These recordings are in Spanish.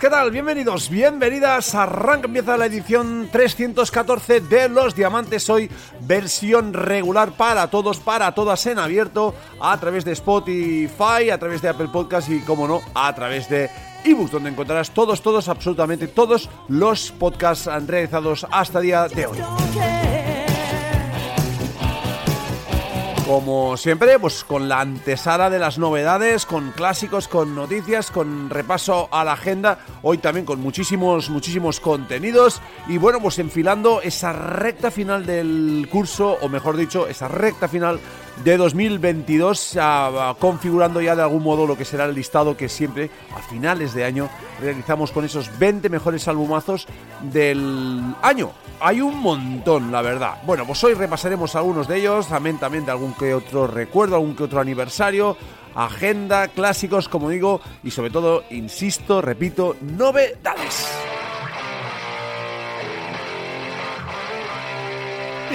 ¿Qué tal? Bienvenidos, bienvenidas. Arranca, empieza la edición 314 de Los Diamantes. Hoy versión regular para todos, para todas en abierto, a través de Spotify, a través de Apple Podcast y, como no, a través de ebooks, donde encontrarás todos, todos, absolutamente todos los podcasts realizados hasta el día de hoy. Como siempre, pues con la antesala de las novedades, con clásicos, con noticias, con repaso a la agenda, hoy también con muchísimos, muchísimos contenidos y bueno, pues enfilando esa recta final del curso, o mejor dicho, esa recta final de 2022, configurando ya de algún modo lo que será el listado que siempre a finales de año realizamos con esos 20 mejores albumazos del año. Hay un montón, la verdad. Bueno, pues hoy repasaremos algunos de ellos, también, también de algún que otro recuerdo, algún que otro aniversario, agenda, clásicos, como digo, y sobre todo, insisto, repito, novedades.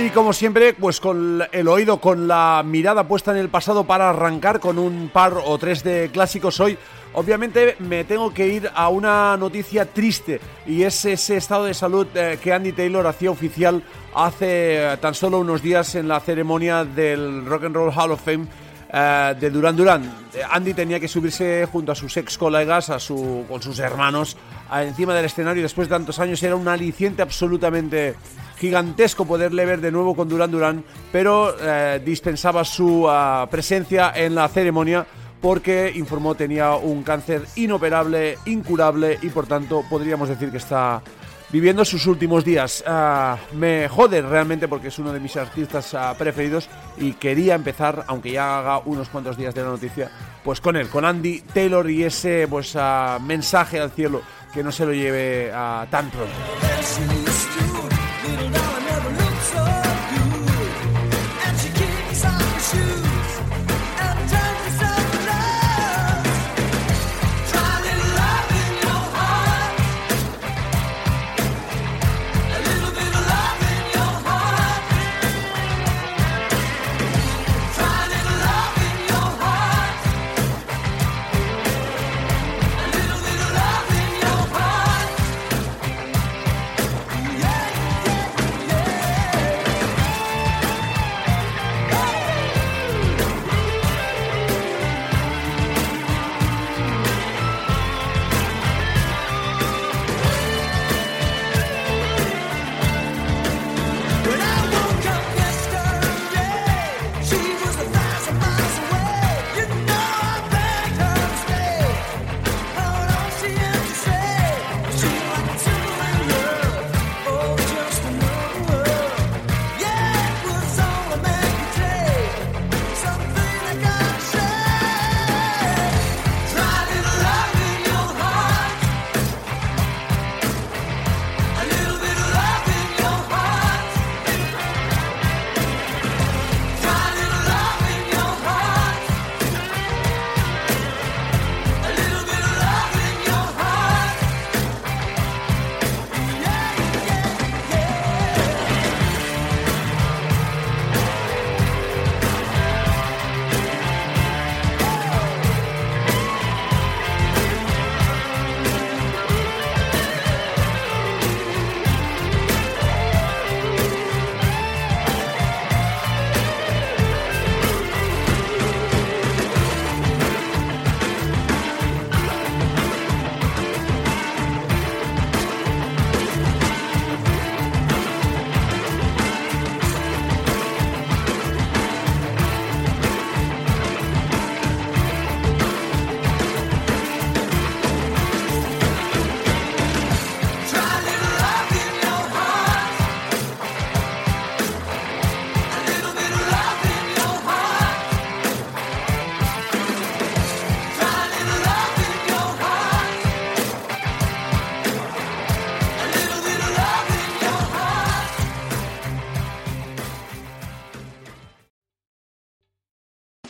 Y como siempre, pues con el oído, con la mirada puesta en el pasado para arrancar con un par o tres de clásicos hoy, obviamente me tengo que ir a una noticia triste y es ese estado de salud eh, que Andy Taylor hacía oficial hace tan solo unos días en la ceremonia del Rock and Roll Hall of Fame eh, de Duran Duran. Andy tenía que subirse junto a sus ex colegas, a su, con sus hermanos, encima del escenario después de tantos años. Era un aliciente absolutamente gigantesco poderle ver de nuevo con Duran Duran, pero eh, dispensaba su ah, presencia en la ceremonia porque informó tenía un cáncer inoperable, incurable y por tanto podríamos decir que está viviendo sus últimos días. Ah, me jode realmente porque es uno de mis artistas ah, preferidos y quería empezar, aunque ya haga unos cuantos días de la noticia, pues con él, con Andy Taylor y ese pues mensaje al cielo que no se lo lleve tan pronto.